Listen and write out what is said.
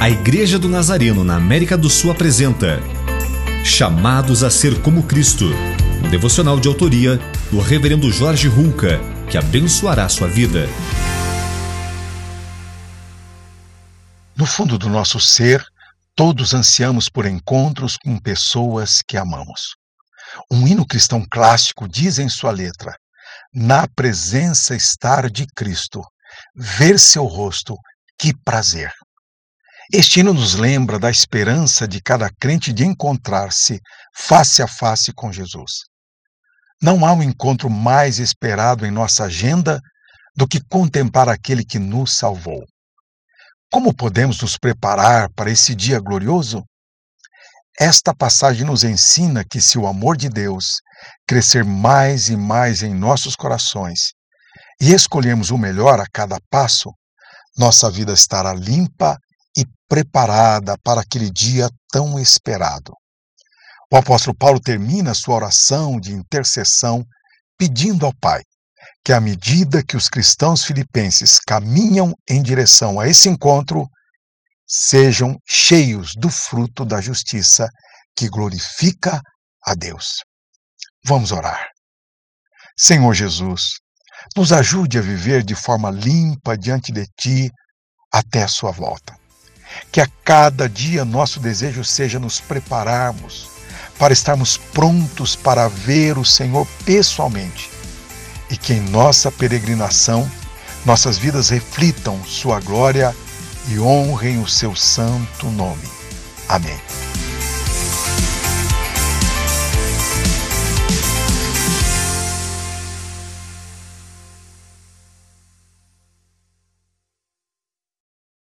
A Igreja do Nazareno na América do Sul apresenta Chamados a Ser como Cristo, um devocional de autoria do Reverendo Jorge Hulka, que abençoará sua vida. No fundo do nosso ser, todos ansiamos por encontros com pessoas que amamos. Um hino cristão clássico diz em sua letra: Na presença estar de Cristo, ver seu rosto, que prazer! Este hino nos lembra da esperança de cada crente de encontrar-se face a face com Jesus. Não há um encontro mais esperado em nossa agenda do que contemplar aquele que nos salvou. Como podemos nos preparar para esse dia glorioso? Esta passagem nos ensina que, se o amor de Deus crescer mais e mais em nossos corações e escolhermos o melhor a cada passo, nossa vida estará limpa e preparada para aquele dia tão esperado. O apóstolo Paulo termina sua oração de intercessão pedindo ao Pai que, à medida que os cristãos filipenses caminham em direção a esse encontro, sejam cheios do fruto da justiça que glorifica a Deus. Vamos orar. Senhor Jesus, nos ajude a viver de forma limpa diante de Ti até a Sua volta. Que a cada dia nosso desejo seja nos prepararmos para estarmos prontos para ver o Senhor pessoalmente e que em nossa peregrinação nossas vidas reflitam Sua glória e honrem o seu santo nome. Amém.